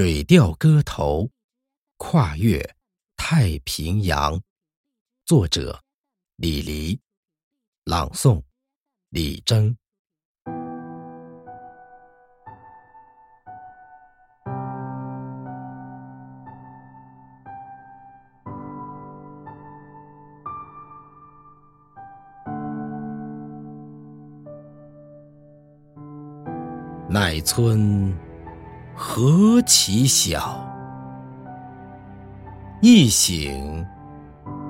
《水调歌头·跨越太平洋》作者李黎，朗诵李征。乃村。何其小，一醒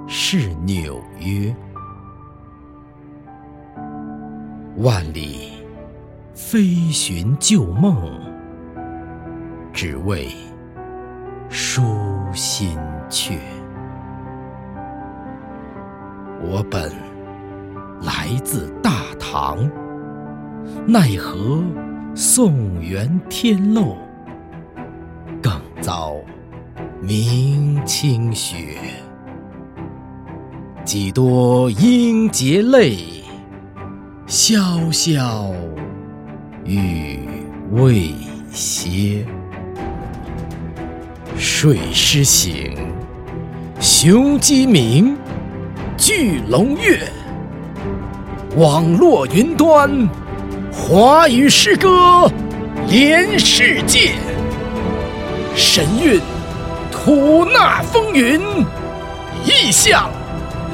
是纽约。万里飞寻旧梦，只为书心阙。我本来自大唐，奈何宋元天漏。遭明清雪，几多英杰泪，潇潇雨未歇。睡狮醒，雄鸡鸣，巨龙跃，网络云端，华语诗歌连世界。神韵吐纳风云，意象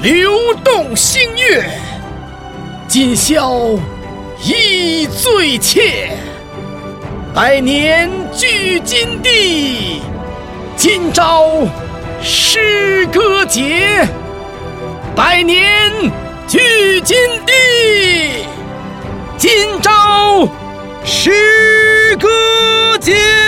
流动星月。今宵一醉切，百年聚金地。今朝诗歌节，百年聚金地。今朝诗歌节。